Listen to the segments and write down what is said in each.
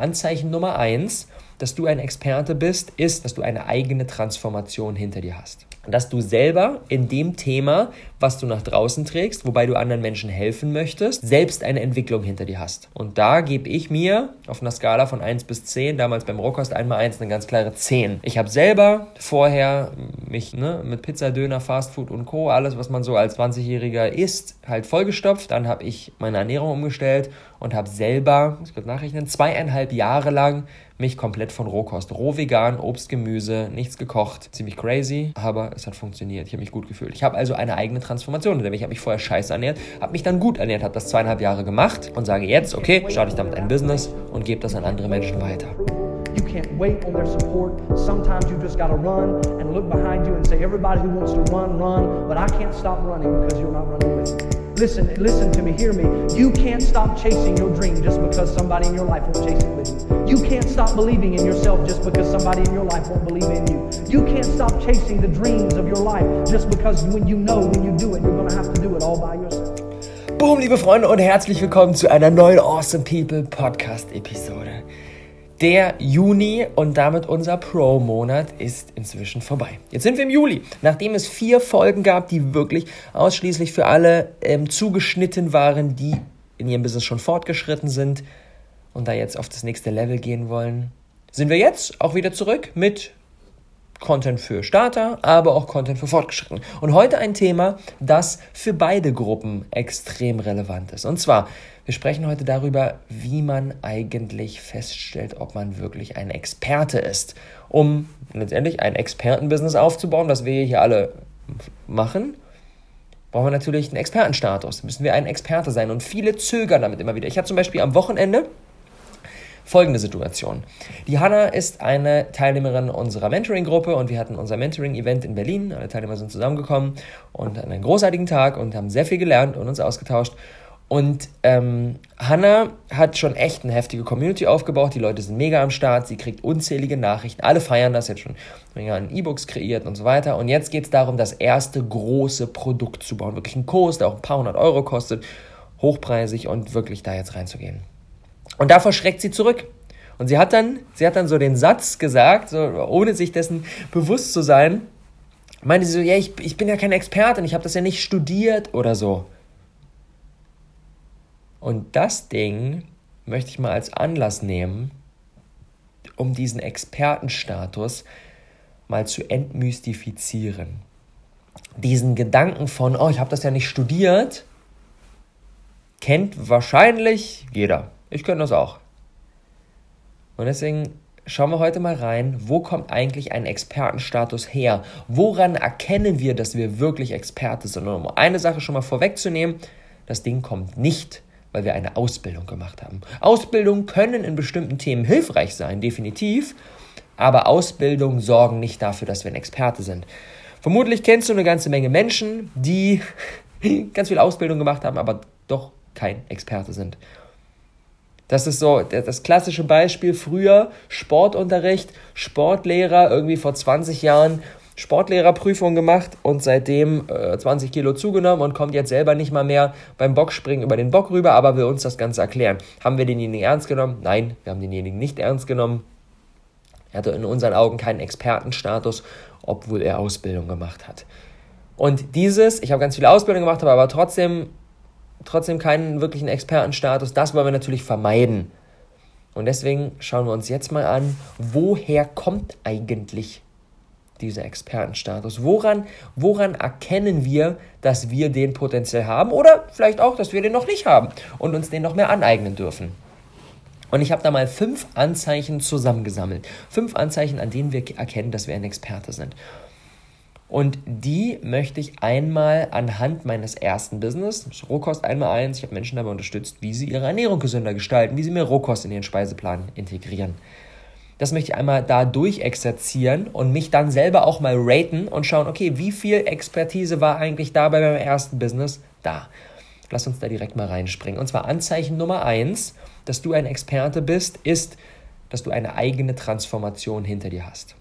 Anzeichen Nummer eins, dass du ein Experte bist, ist, dass du eine eigene Transformation hinter dir hast. Dass du selber in dem Thema, was du nach draußen trägst, wobei du anderen Menschen helfen möchtest, selbst eine Entwicklung hinter dir hast. Und da gebe ich mir auf einer Skala von 1 bis 10, damals beim Rohkost einmal 1, eine ganz klare 10. Ich habe selber vorher mich ne, mit Pizza, Döner, Fastfood und Co., alles, was man so als 20-Jähriger isst, halt vollgestopft. Dann habe ich meine Ernährung umgestellt und habe selber, ich kann nachrechnen, zweieinhalb Jahre lang mich komplett von Rohkost, roh vegan, Obst, Gemüse, nichts gekocht. Ziemlich crazy, aber es hat funktioniert. Ich habe mich gut gefühlt. Ich habe also eine eigene Transformation. Ich habe mich vorher scheiße ernährt, habe mich dann gut ernährt, habe das zweieinhalb Jahre gemacht und sage jetzt, okay, starte ich damit ein Business und gebe das an andere Menschen weiter. You can't wait on their support. Sometimes you just got to run and look behind you and say, everybody who wants to run, run, but I can't stop running because you're not running with me. Listen, listen to me, hear me. You can't stop chasing your dream just because somebody in your life won't chase it with you. You can't stop believing in yourself just because somebody in your life won't believe in you. You can't stop chasing the dreams of your life just because when you know when you do it, you're going to have to do it all by yourself. Boom, liebe Freunde und herzlich willkommen zu einer neuen Awesome People Podcast Episode. Der Juni und damit unser Pro-Monat ist inzwischen vorbei. Jetzt sind wir im Juli, nachdem es vier Folgen gab, die wirklich ausschließlich für alle ähm, zugeschnitten waren, die in ihrem Business schon fortgeschritten sind und da jetzt auf das nächste Level gehen wollen. Sind wir jetzt auch wieder zurück mit Content für Starter, aber auch Content für Fortgeschrittene. Und heute ein Thema, das für beide Gruppen extrem relevant ist. Und zwar, wir sprechen heute darüber, wie man eigentlich feststellt, ob man wirklich ein Experte ist, um letztendlich ein Expertenbusiness aufzubauen, das wir hier alle machen. Brauchen wir natürlich einen Expertenstatus, müssen wir ein Experte sein. Und viele zögern damit immer wieder. Ich hatte zum Beispiel am Wochenende folgende Situation. Die Hanna ist eine Teilnehmerin unserer Mentoring-Gruppe und wir hatten unser Mentoring-Event in Berlin. Alle Teilnehmer sind zusammengekommen und hatten einen großartigen Tag und haben sehr viel gelernt und uns ausgetauscht. Und ähm, Hannah hat schon echt eine heftige Community aufgebaut. Die Leute sind mega am Start. Sie kriegt unzählige Nachrichten. Alle feiern das jetzt schon. An E-Books kreiert und so weiter. Und jetzt geht es darum, das erste große Produkt zu bauen. Wirklich ein Kurs, der auch ein paar hundert Euro kostet. Hochpreisig und wirklich da jetzt reinzugehen. Und davor schreckt sie zurück. Und sie hat dann, sie hat dann so den Satz gesagt, so, ohne sich dessen bewusst zu sein, meinte sie so, ja, ich, ich bin ja kein Experte und ich habe das ja nicht studiert oder so. Und das Ding möchte ich mal als Anlass nehmen, um diesen Expertenstatus mal zu entmystifizieren. Diesen Gedanken von, oh, ich habe das ja nicht studiert, kennt wahrscheinlich jeder. Ich könnte das auch. Und deswegen schauen wir heute mal rein, wo kommt eigentlich ein Expertenstatus her? Woran erkennen wir, dass wir wirklich Experte sind? Und um eine Sache schon mal vorwegzunehmen, das Ding kommt nicht, weil wir eine Ausbildung gemacht haben. Ausbildungen können in bestimmten Themen hilfreich sein, definitiv, aber Ausbildungen sorgen nicht dafür, dass wir ein Experte sind. Vermutlich kennst du eine ganze Menge Menschen, die ganz viel Ausbildung gemacht haben, aber doch kein Experte sind. Das ist so das klassische Beispiel früher Sportunterricht, Sportlehrer irgendwie vor 20 Jahren Sportlehrerprüfung gemacht und seitdem äh, 20 Kilo zugenommen und kommt jetzt selber nicht mal mehr beim Bockspringen über den Bock rüber, aber will uns das Ganze erklären. Haben wir denjenigen ernst genommen? Nein, wir haben denjenigen nicht ernst genommen. Er hatte in unseren Augen keinen Expertenstatus, obwohl er Ausbildung gemacht hat. Und dieses, ich habe ganz viele Ausbildung gemacht, habe aber trotzdem trotzdem keinen wirklichen Expertenstatus. Das wollen wir natürlich vermeiden. Und deswegen schauen wir uns jetzt mal an, woher kommt eigentlich dieser Expertenstatus? Woran, woran erkennen wir, dass wir den potenziell haben oder vielleicht auch, dass wir den noch nicht haben und uns den noch mehr aneignen dürfen? Und ich habe da mal fünf Anzeichen zusammengesammelt. Fünf Anzeichen, an denen wir erkennen, dass wir ein Experte sind. Und die möchte ich einmal anhand meines ersten Business, Rohkost einmal eins, ich habe Menschen dabei unterstützt, wie sie ihre Ernährung gesünder gestalten, wie sie mehr Rohkost in ihren Speiseplan integrieren. Das möchte ich einmal da durchexerzieren und mich dann selber auch mal raten und schauen, okay, wie viel Expertise war eigentlich da bei meinem ersten Business da? Lass uns da direkt mal reinspringen. Und zwar Anzeichen Nummer eins, dass du ein Experte bist, ist, dass du eine eigene Transformation hinter dir hast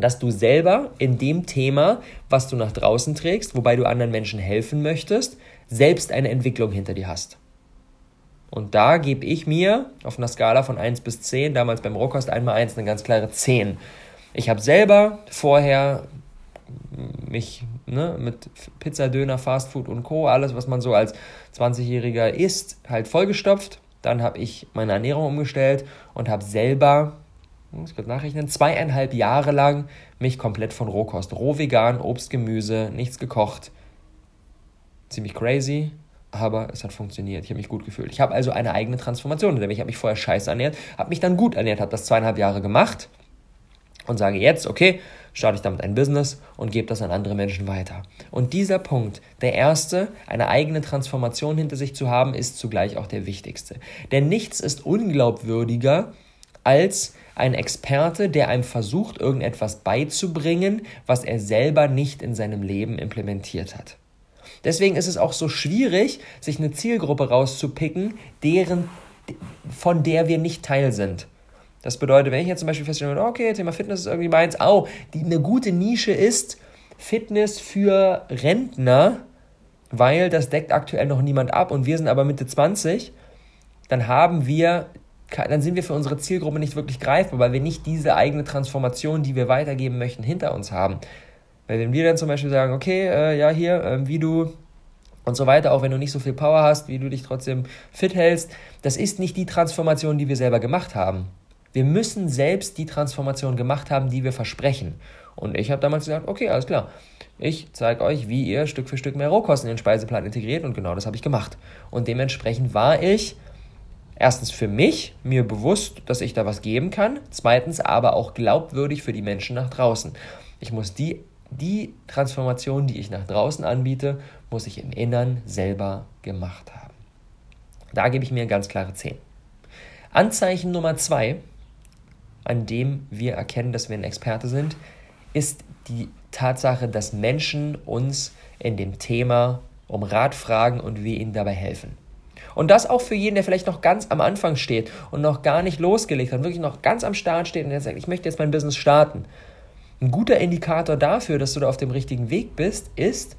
dass du selber in dem Thema, was du nach draußen trägst, wobei du anderen Menschen helfen möchtest, selbst eine Entwicklung hinter dir hast. Und da gebe ich mir auf einer Skala von 1 bis 10, damals beim Rohkost einmal 1, eine ganz klare 10. Ich habe selber vorher mich ne, mit Pizza, Döner, Fastfood und Co., alles, was man so als 20-Jähriger isst, halt vollgestopft. Dann habe ich meine Ernährung umgestellt und habe selber, muss kurz nachrechnen, zweieinhalb Jahre lang mich komplett von Rohkost, roh vegan, Obst, Gemüse, nichts gekocht. Ziemlich crazy, aber es hat funktioniert. Ich habe mich gut gefühlt. Ich habe also eine eigene Transformation. Denn ich habe mich vorher scheiße ernährt, habe mich dann gut ernährt, habe das zweieinhalb Jahre gemacht und sage jetzt, okay, starte ich damit ein Business und gebe das an andere Menschen weiter. Und dieser Punkt, der erste, eine eigene Transformation hinter sich zu haben, ist zugleich auch der wichtigste. Denn nichts ist unglaubwürdiger als ein Experte, der einem versucht, irgendetwas beizubringen, was er selber nicht in seinem Leben implementiert hat. Deswegen ist es auch so schwierig, sich eine Zielgruppe rauszupicken, deren, von der wir nicht Teil sind. Das bedeutet, wenn ich jetzt zum Beispiel feststelle, okay, Thema Fitness ist irgendwie meins, oh, eine gute Nische ist Fitness für Rentner, weil das deckt aktuell noch niemand ab und wir sind aber Mitte 20, dann haben wir, dann sind wir für unsere Zielgruppe nicht wirklich greifbar, weil wir nicht diese eigene Transformation, die wir weitergeben möchten, hinter uns haben. Weil wenn wir dann zum Beispiel sagen, okay, äh, ja, hier, äh, wie du und so weiter, auch wenn du nicht so viel Power hast, wie du dich trotzdem fit hältst, das ist nicht die Transformation, die wir selber gemacht haben. Wir müssen selbst die Transformation gemacht haben, die wir versprechen. Und ich habe damals gesagt, okay, alles klar. Ich zeige euch, wie ihr Stück für Stück mehr Rohkosten in den Speiseplan integriert und genau das habe ich gemacht. Und dementsprechend war ich erstens für mich mir bewusst, dass ich da was geben kann, zweitens aber auch glaubwürdig für die Menschen nach draußen. Ich muss die, die Transformation, die ich nach draußen anbiete, muss ich im Innern selber gemacht haben. Da gebe ich mir ganz klare 10. Anzeichen Nummer zwei an dem wir erkennen, dass wir ein Experte sind, ist die Tatsache, dass Menschen uns in dem Thema um Rat fragen und wir ihnen dabei helfen. Und das auch für jeden, der vielleicht noch ganz am Anfang steht und noch gar nicht losgelegt hat, wirklich noch ganz am Start steht und der sagt, ich möchte jetzt mein Business starten. Ein guter Indikator dafür, dass du da auf dem richtigen Weg bist, ist,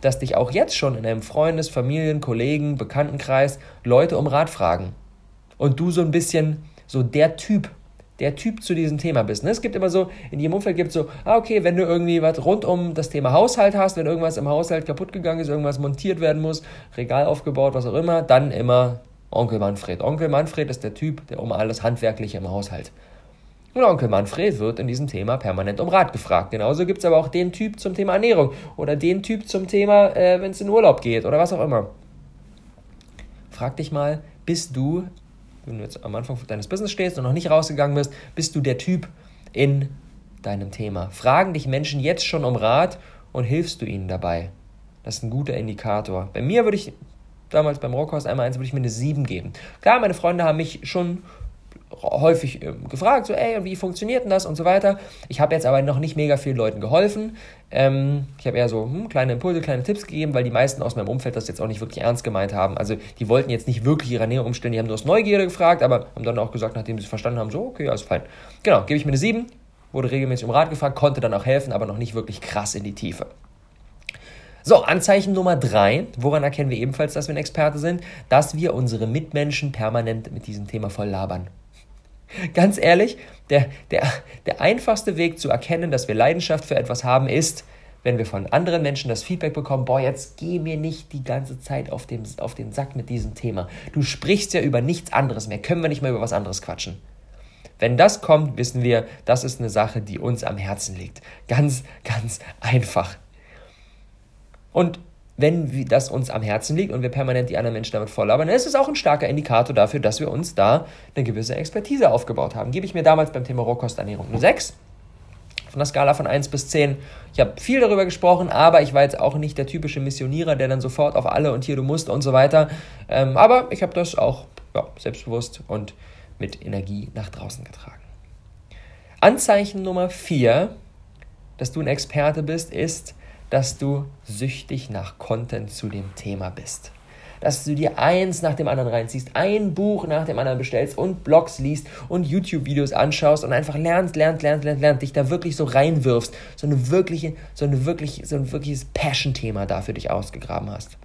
dass dich auch jetzt schon in einem Freundes-, Familien-, Kollegen-, Bekanntenkreis Leute um Rat fragen. Und du so ein bisschen so der Typ der Typ zu diesem Thema bist. Ne? Es gibt immer so, in jedem Umfeld gibt es so, ah, okay, wenn du irgendwie was rund um das Thema Haushalt hast, wenn irgendwas im Haushalt kaputt gegangen ist, irgendwas montiert werden muss, Regal aufgebaut, was auch immer, dann immer Onkel Manfred. Onkel Manfred ist der Typ, der um alles Handwerkliche im Haushalt. Und Onkel Manfred wird in diesem Thema permanent um Rat gefragt. Genauso gibt es aber auch den Typ zum Thema Ernährung oder den Typ zum Thema, äh, wenn es in Urlaub geht oder was auch immer. Frag dich mal, bist du wenn du jetzt am Anfang deines Business stehst und noch nicht rausgegangen bist, bist du der Typ in deinem Thema. Fragen dich Menschen jetzt schon um Rat und hilfst du ihnen dabei. Das ist ein guter Indikator. Bei mir würde ich damals beim Rockhaus einmal eins würde ich mir eine 7 geben. Klar, meine Freunde haben mich schon häufig äh, gefragt, so, ey, wie funktioniert denn das und so weiter. Ich habe jetzt aber noch nicht mega vielen Leuten geholfen. Ähm, ich habe eher so hm, kleine Impulse, kleine Tipps gegeben, weil die meisten aus meinem Umfeld das jetzt auch nicht wirklich ernst gemeint haben. Also die wollten jetzt nicht wirklich ihre Ernährung umstellen, die haben nur aus Neugierde gefragt, aber haben dann auch gesagt, nachdem sie es verstanden haben, so, okay, alles fein. Genau, gebe ich mir eine 7, wurde regelmäßig um Rat gefragt, konnte dann auch helfen, aber noch nicht wirklich krass in die Tiefe. So, Anzeichen Nummer drei, woran erkennen wir ebenfalls, dass wir ein Experte sind? Dass wir unsere Mitmenschen permanent mit diesem Thema voll labern. Ganz ehrlich, der, der, der einfachste Weg zu erkennen, dass wir Leidenschaft für etwas haben, ist, wenn wir von anderen Menschen das Feedback bekommen, boah, jetzt geh mir nicht die ganze Zeit auf, dem, auf den Sack mit diesem Thema. Du sprichst ja über nichts anderes mehr, können wir nicht mal über was anderes quatschen. Wenn das kommt, wissen wir, das ist eine Sache, die uns am Herzen liegt. Ganz, ganz einfach. Und wenn das uns am Herzen liegt und wir permanent die anderen Menschen damit volllabern, dann ist es auch ein starker Indikator dafür, dass wir uns da eine gewisse Expertise aufgebaut haben. Gebe ich mir damals beim Thema Rohkosternährung eine 6 von der Skala von 1 bis 10. Ich habe viel darüber gesprochen, aber ich war jetzt auch nicht der typische Missionierer, der dann sofort auf alle und hier du musst und so weiter. Ähm, aber ich habe das auch ja, selbstbewusst und mit Energie nach draußen getragen. Anzeichen Nummer 4, dass du ein Experte bist, ist, dass du süchtig nach Content zu dem Thema bist. Dass du dir eins nach dem anderen reinziehst, ein Buch nach dem anderen bestellst und Blogs liest und YouTube-Videos anschaust und einfach lernst, lernst, lernst, lernst, lernst, dich da wirklich so reinwirfst, so eine wirkliche, so eine wirklich, so ein wirkliches Passion-Thema da für dich ausgegraben hast.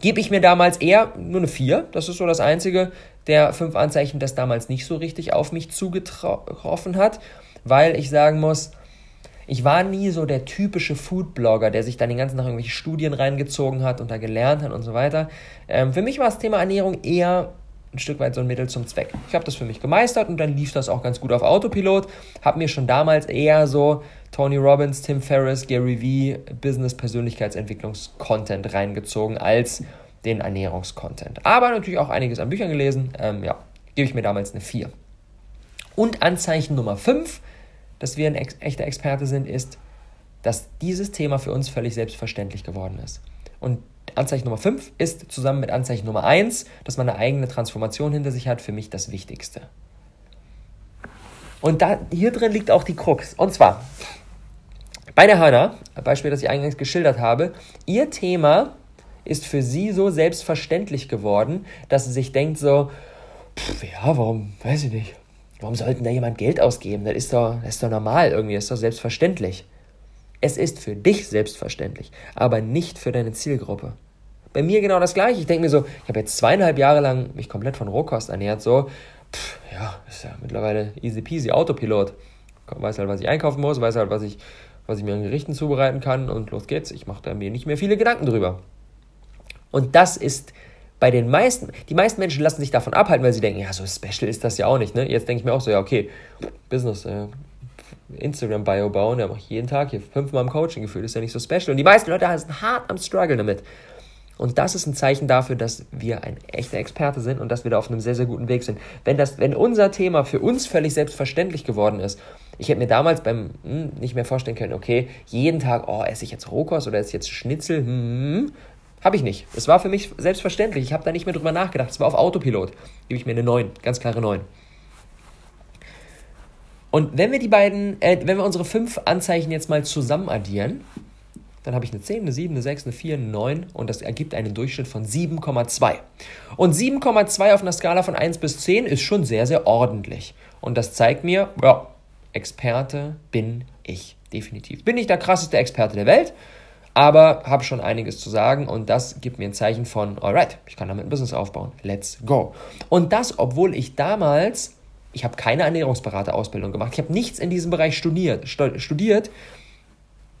Gebe ich mir damals eher nur eine 4. Das ist so das einzige der fünf Anzeichen, das damals nicht so richtig auf mich zugetroffen hat, weil ich sagen muss, ich war nie so der typische Foodblogger, der sich dann den ganzen Tag irgendwelche Studien reingezogen hat und da gelernt hat und so weiter. Ähm, für mich war das Thema Ernährung eher ein Stück weit so ein Mittel zum Zweck. Ich habe das für mich gemeistert und dann lief das auch ganz gut auf Autopilot. Habe mir schon damals eher so Tony Robbins, Tim Ferriss, Gary Vee, Business-Persönlichkeitsentwicklungs-Content reingezogen als den Ernährungskontent. Aber natürlich auch einiges an Büchern gelesen. Ähm, ja, gebe ich mir damals eine 4. Und Anzeichen Nummer 5, dass wir ein ex echter Experte sind, ist, dass dieses Thema für uns völlig selbstverständlich geworden ist. Und Anzeichen Nummer 5 ist zusammen mit Anzeichen Nummer 1, dass man eine eigene Transformation hinter sich hat, für mich das Wichtigste. Und da, hier drin liegt auch die Krux. Und zwar, bei der Hanna, Beispiel, das ich eingangs geschildert habe, ihr Thema ist für sie so selbstverständlich geworden, dass sie sich denkt so, pff, ja, warum, weiß ich nicht, warum sollte da jemand Geld ausgeben? Das ist doch, das ist doch normal irgendwie, das ist doch selbstverständlich. Es ist für dich selbstverständlich, aber nicht für deine Zielgruppe. Bei mir genau das gleiche. Ich denke mir so, ich habe jetzt zweieinhalb Jahre lang mich komplett von Rohkost ernährt, so, pff, ja, ist ja mittlerweile easy peasy Autopilot. Weiß halt, was ich einkaufen muss, weiß halt, was ich, was ich mir an Gerichten zubereiten kann und los geht's. Ich mache da mir nicht mehr viele Gedanken drüber. Und das ist bei den meisten, die meisten Menschen lassen sich davon abhalten, weil sie denken, ja, so special ist das ja auch nicht. Ne? Jetzt denke ich mir auch so, ja, okay, Business, äh, Instagram-Bio bauen, da mache ich jeden Tag hier fünfmal im Coaching gefühlt, ist ja nicht so special. Und die meisten Leute sind hart am Struggle damit. Und das ist ein Zeichen dafür, dass wir ein echter Experte sind und dass wir da auf einem sehr, sehr guten Weg sind. Wenn, das, wenn unser Thema für uns völlig selbstverständlich geworden ist, ich hätte mir damals beim hm, nicht mehr vorstellen können, okay, jeden Tag, oh, esse ich jetzt Rohkost oder esse ich jetzt Schnitzel, hm. Habe ich nicht. Es war für mich selbstverständlich. Ich habe da nicht mehr drüber nachgedacht. Es war auf Autopilot. Gebe ich mir eine 9. Ganz klare 9. Und wenn wir die beiden, äh, wenn wir unsere fünf Anzeichen jetzt mal zusammen addieren, dann habe ich eine 10, eine 7, eine 6, eine 4, eine 9 und das ergibt einen Durchschnitt von 7,2. Und 7,2 auf einer Skala von 1 bis 10 ist schon sehr, sehr ordentlich. Und das zeigt mir, ja, Experte bin ich definitiv. Bin ich der krasseste Experte der Welt? Aber habe schon einiges zu sagen und das gibt mir ein Zeichen von, alright, ich kann damit ein Business aufbauen, let's go. Und das, obwohl ich damals, ich habe keine Ernährungsberaterausbildung gemacht, ich habe nichts in diesem Bereich studiert, studiert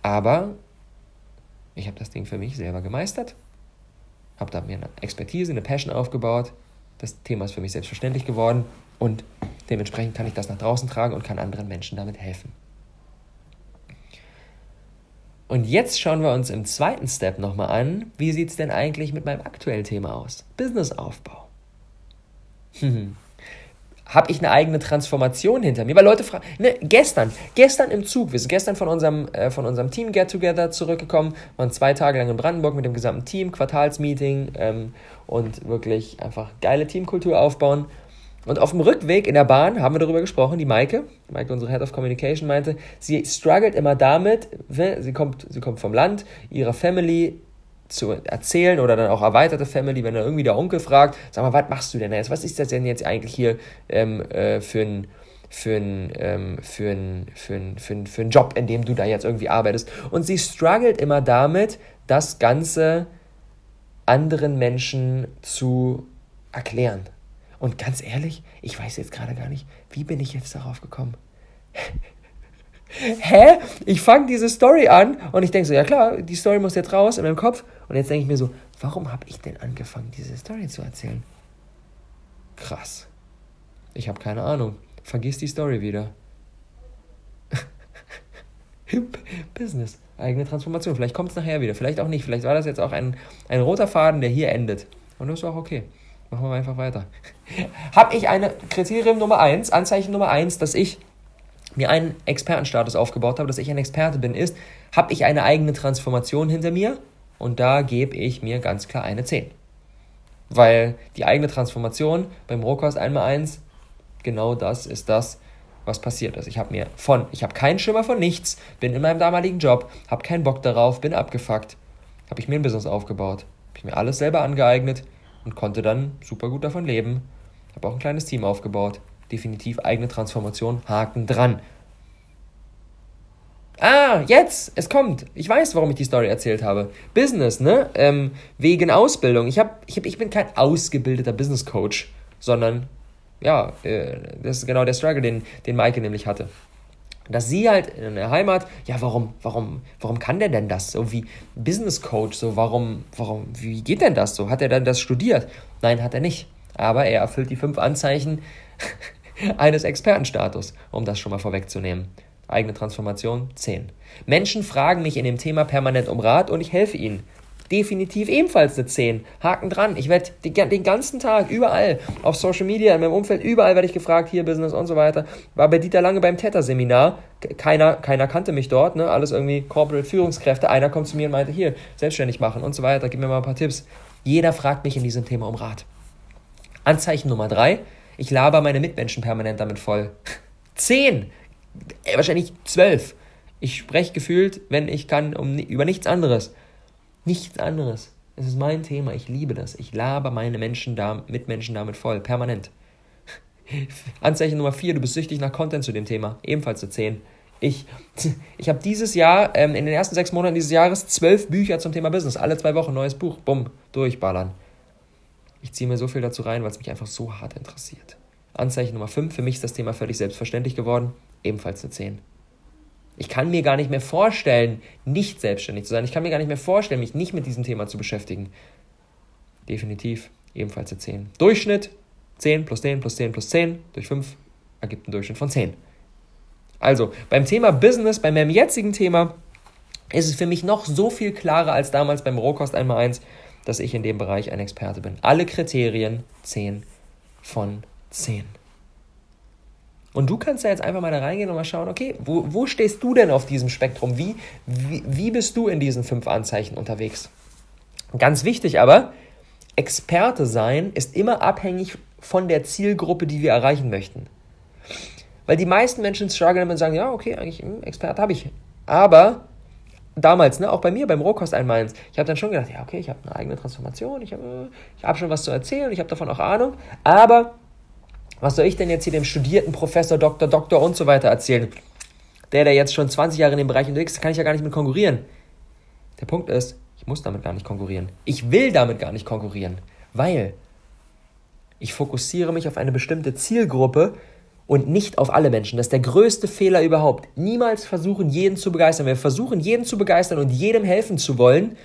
aber ich habe das Ding für mich selber gemeistert, habe da mir eine Expertise, eine Passion aufgebaut, das Thema ist für mich selbstverständlich geworden und dementsprechend kann ich das nach draußen tragen und kann anderen Menschen damit helfen. Und jetzt schauen wir uns im zweiten Step nochmal an, wie sieht es denn eigentlich mit meinem aktuellen Thema aus? Businessaufbau. Hm. Habe ich eine eigene Transformation hinter mir? Weil Leute fragen, ne, gestern, gestern im Zug, wir sind gestern von unserem, äh, unserem Team Get Together zurückgekommen, waren zwei Tage lang in Brandenburg mit dem gesamten Team, Quartalsmeeting ähm, und wirklich einfach geile Teamkultur aufbauen. Und auf dem Rückweg in der Bahn haben wir darüber gesprochen, die Maike, Maike, unsere Head of Communication, meinte, sie struggelt immer damit, sie kommt, sie kommt vom Land, ihrer Family zu erzählen oder dann auch erweiterte Family, wenn dann irgendwie der Onkel fragt, sag mal, was machst du denn jetzt? Was ist das denn jetzt eigentlich hier ähm, äh, für ein für einen ähm, für für für für Job, in dem du da jetzt irgendwie arbeitest. Und sie struggelt immer damit, das Ganze anderen Menschen zu erklären. Und ganz ehrlich, ich weiß jetzt gerade gar nicht, wie bin ich jetzt darauf gekommen? Hä? Ich fange diese Story an und ich denke so, ja klar, die Story muss jetzt raus in meinem Kopf. Und jetzt denke ich mir so, warum habe ich denn angefangen, diese Story zu erzählen? Krass. Ich habe keine Ahnung. Vergiss die Story wieder. Business, eigene Transformation. Vielleicht kommt es nachher wieder, vielleicht auch nicht. Vielleicht war das jetzt auch ein, ein roter Faden, der hier endet. Und das ist auch okay. Machen wir einfach weiter. Habe ich eine Kriterium Nummer 1, Anzeichen Nummer 1, dass ich mir einen Expertenstatus aufgebaut habe, dass ich ein Experte bin, ist, habe ich eine eigene Transformation hinter mir und da gebe ich mir ganz klar eine 10. Weil die eigene Transformation beim Rohkost 1x1, genau das ist das, was passiert ist. Ich habe mir von, ich habe keinen Schimmer von nichts, bin in meinem damaligen Job, habe keinen Bock darauf, bin abgefuckt, habe ich mir ein Business aufgebaut, habe ich mir alles selber angeeignet, und konnte dann super gut davon leben. Habe auch ein kleines Team aufgebaut. Definitiv eigene Transformation, Haken dran. Ah, jetzt, es kommt. Ich weiß, warum ich die Story erzählt habe. Business, ne? Ähm, wegen Ausbildung. Ich, hab, ich, hab, ich bin kein ausgebildeter Business Coach, sondern, ja, äh, das ist genau der Struggle, den, den Maike nämlich hatte. Dass sie halt in der Heimat, ja, warum, warum, warum kann der denn das? So wie Business Coach, so warum, warum, wie geht denn das so? Hat er dann das studiert? Nein, hat er nicht. Aber er erfüllt die fünf Anzeichen eines Expertenstatus, um das schon mal vorwegzunehmen. Eigene Transformation 10. Menschen fragen mich in dem Thema permanent um Rat und ich helfe ihnen. Definitiv ebenfalls eine 10. Haken dran. Ich werde den ganzen Tag überall auf Social Media, in meinem Umfeld, überall werde ich gefragt, hier Business und so weiter. War bei Dieter Lange beim Theta-Seminar. Keiner, keiner kannte mich dort, ne? alles irgendwie Corporate Führungskräfte. Einer kommt zu mir und meinte, hier, selbstständig machen und so weiter, gib mir mal ein paar Tipps. Jeder fragt mich in diesem Thema um Rat. Anzeichen Nummer 3. Ich laber meine Mitmenschen permanent damit voll. 10. Äh, wahrscheinlich 12. Ich spreche gefühlt, wenn ich kann, um, über nichts anderes. Nichts anderes. Es ist mein Thema. Ich liebe das. Ich laber meine Menschen da, Mitmenschen damit voll. Permanent. Anzeichen Nummer 4. Du bist süchtig nach Content zu dem Thema. Ebenfalls eine 10. Ich, ich habe dieses Jahr, ähm, in den ersten sechs Monaten dieses Jahres, zwölf Bücher zum Thema Business. Alle zwei Wochen neues Buch. Bumm. Durchballern. Ich ziehe mir so viel dazu rein, weil es mich einfach so hart interessiert. Anzeichen Nummer 5. Für mich ist das Thema völlig selbstverständlich geworden. Ebenfalls eine 10. Ich kann mir gar nicht mehr vorstellen, nicht selbstständig zu sein. Ich kann mir gar nicht mehr vorstellen, mich nicht mit diesem Thema zu beschäftigen. Definitiv ebenfalls eine 10. Durchschnitt 10 plus 10 plus 10 plus 10 durch 5 ergibt einen Durchschnitt von 10. Also beim Thema Business, bei meinem jetzigen Thema, ist es für mich noch so viel klarer als damals beim Rohkost 1x1, dass ich in dem Bereich ein Experte bin. Alle Kriterien 10 von 10. Und du kannst ja jetzt einfach mal da reingehen und mal schauen, okay, wo, wo stehst du denn auf diesem Spektrum? Wie, wie, wie bist du in diesen fünf Anzeichen unterwegs? Ganz wichtig aber, Experte sein ist immer abhängig von der Zielgruppe, die wir erreichen möchten. Weil die meisten Menschen strugglen und sagen, ja, okay, eigentlich hm, Experte habe ich. Aber damals, ne, auch bei mir beim Rohkost einmal, ich habe dann schon gedacht, ja, okay, ich habe eine eigene Transformation, ich habe ich hab schon was zu erzählen, ich habe davon auch Ahnung, aber was soll ich denn jetzt hier dem studierten Professor, Doktor, Doktor und so weiter erzählen? Der, der jetzt schon 20 Jahre in dem Bereich unterwegs ist, kann ich ja gar nicht mit konkurrieren. Der Punkt ist, ich muss damit gar nicht konkurrieren. Ich will damit gar nicht konkurrieren, weil ich fokussiere mich auf eine bestimmte Zielgruppe und nicht auf alle Menschen. Das ist der größte Fehler überhaupt. Niemals versuchen, jeden zu begeistern. Wir versuchen, jeden zu begeistern und jedem helfen zu wollen,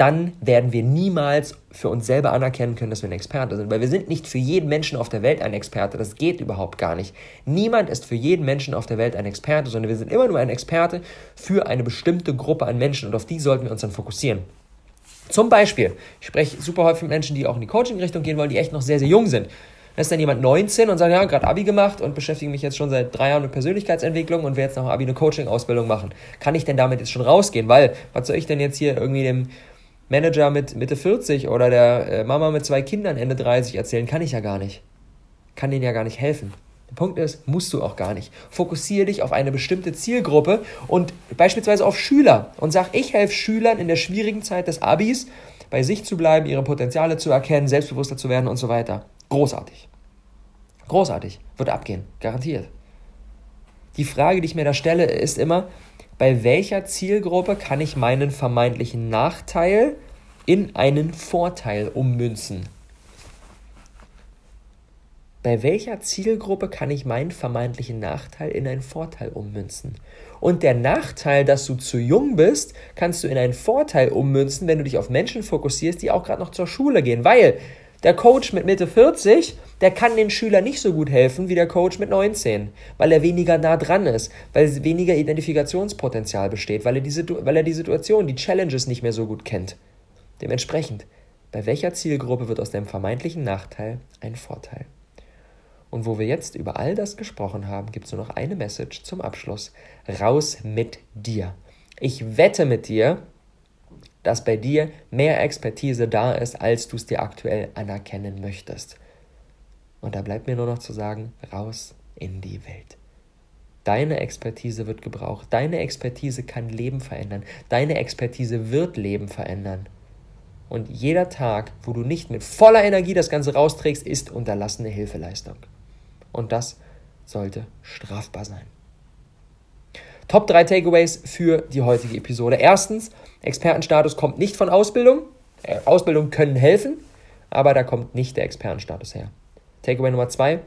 dann werden wir niemals für uns selber anerkennen können, dass wir ein Experte sind. Weil wir sind nicht für jeden Menschen auf der Welt ein Experte. Das geht überhaupt gar nicht. Niemand ist für jeden Menschen auf der Welt ein Experte, sondern wir sind immer nur ein Experte für eine bestimmte Gruppe an Menschen und auf die sollten wir uns dann fokussieren. Zum Beispiel, ich spreche super häufig mit Menschen, die auch in die Coaching-Richtung gehen wollen, die echt noch sehr, sehr jung sind. Da ist dann jemand 19 und sagt, ja, gerade Abi gemacht und beschäftige mich jetzt schon seit drei Jahren mit Persönlichkeitsentwicklung und will jetzt noch Abi eine Coaching-Ausbildung machen. Kann ich denn damit jetzt schon rausgehen? Weil, was soll ich denn jetzt hier irgendwie dem Manager mit Mitte 40 oder der äh, Mama mit zwei Kindern Ende 30 erzählen, kann ich ja gar nicht. Kann denen ja gar nicht helfen. Der Punkt ist, musst du auch gar nicht. Fokussiere dich auf eine bestimmte Zielgruppe und beispielsweise auf Schüler und sag, ich helfe Schülern in der schwierigen Zeit des Abis, bei sich zu bleiben, ihre Potenziale zu erkennen, selbstbewusster zu werden und so weiter. Großartig. Großartig. Wird abgehen. Garantiert. Die Frage, die ich mir da stelle, ist immer, bei welcher Zielgruppe kann ich meinen vermeintlichen Nachteil in einen Vorteil ummünzen? Bei welcher Zielgruppe kann ich meinen vermeintlichen Nachteil in einen Vorteil ummünzen? Und der Nachteil, dass du zu jung bist, kannst du in einen Vorteil ummünzen, wenn du dich auf Menschen fokussierst, die auch gerade noch zur Schule gehen. Weil der Coach mit Mitte 40, der kann den Schülern nicht so gut helfen wie der Coach mit 19, weil er weniger nah dran ist, weil weniger Identifikationspotenzial besteht, weil er, die, weil er die Situation, die Challenges nicht mehr so gut kennt. Dementsprechend, bei welcher Zielgruppe wird aus dem vermeintlichen Nachteil ein Vorteil? Und wo wir jetzt über all das gesprochen haben, gibt es nur noch eine Message zum Abschluss. Raus mit dir. Ich wette mit dir, dass bei dir mehr Expertise da ist, als du es dir aktuell anerkennen möchtest. Und da bleibt mir nur noch zu sagen, raus in die Welt. Deine Expertise wird gebraucht. Deine Expertise kann Leben verändern. Deine Expertise wird Leben verändern. Und jeder Tag, wo du nicht mit voller Energie das Ganze rausträgst, ist unterlassene Hilfeleistung. Und das sollte strafbar sein. Top 3 Takeaways für die heutige Episode. Erstens, Expertenstatus kommt nicht von Ausbildung. Äh, Ausbildung können helfen, aber da kommt nicht der Expertenstatus her. Takeaway Nummer 2,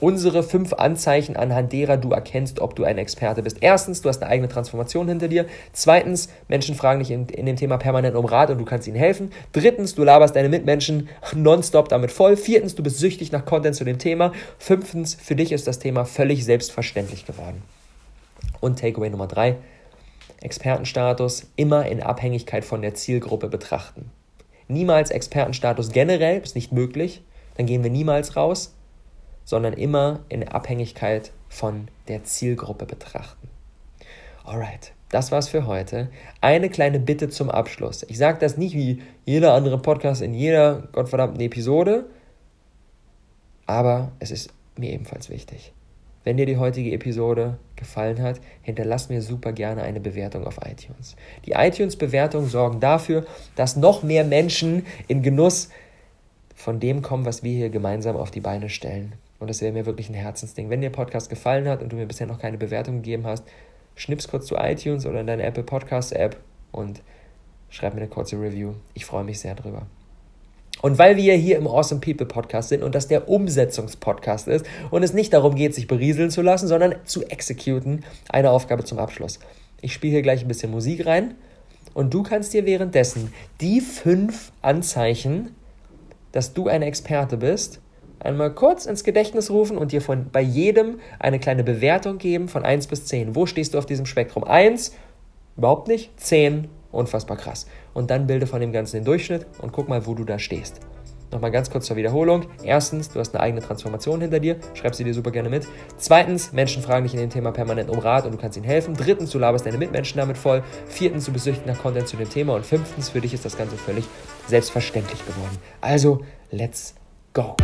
unsere fünf Anzeichen, anhand derer du erkennst, ob du ein Experte bist. Erstens, du hast eine eigene Transformation hinter dir. Zweitens, Menschen fragen dich in, in dem Thema permanent um Rat und du kannst ihnen helfen. Drittens, du laberst deine Mitmenschen nonstop damit voll. Viertens, du bist süchtig nach Content zu dem Thema. Fünftens, für dich ist das Thema völlig selbstverständlich geworden. Und Takeaway Nummer drei, Expertenstatus immer in Abhängigkeit von der Zielgruppe betrachten. Niemals Expertenstatus generell, ist nicht möglich, dann gehen wir niemals raus sondern immer in Abhängigkeit von der Zielgruppe betrachten. Alright, das war's für heute. Eine kleine Bitte zum Abschluss. Ich sage das nicht wie jeder andere Podcast in jeder gottverdammten Episode, aber es ist mir ebenfalls wichtig. Wenn dir die heutige Episode gefallen hat, hinterlass mir super gerne eine Bewertung auf iTunes. Die iTunes-Bewertungen sorgen dafür, dass noch mehr Menschen in Genuss von dem kommen, was wir hier gemeinsam auf die Beine stellen. Und das wäre mir wirklich ein Herzensding. Wenn dir Podcast gefallen hat und du mir bisher noch keine Bewertung gegeben hast, schnips kurz zu iTunes oder in deine Apple Podcast App und schreib mir eine kurze Review. Ich freue mich sehr drüber. Und weil wir hier im Awesome People Podcast sind und das der Umsetzungspodcast ist und es nicht darum geht, sich berieseln zu lassen, sondern zu exekuten, eine Aufgabe zum Abschluss. Ich spiele hier gleich ein bisschen Musik rein und du kannst dir währenddessen die fünf Anzeichen, dass du ein Experte bist, einmal kurz ins Gedächtnis rufen und dir von bei jedem eine kleine Bewertung geben von 1 bis 10. Wo stehst du auf diesem Spektrum? 1, überhaupt nicht, 10, unfassbar krass. Und dann bilde von dem Ganzen den Durchschnitt und guck mal, wo du da stehst. Nochmal ganz kurz zur Wiederholung. Erstens, du hast eine eigene Transformation hinter dir, schreib sie dir super gerne mit. Zweitens, Menschen fragen dich in dem Thema permanent um Rat und du kannst ihnen helfen. Drittens, du laberst deine Mitmenschen damit voll. Viertens, du bist nach Content zu dem Thema. Und fünftens, für dich ist das Ganze völlig selbstverständlich geworden. Also, let's go.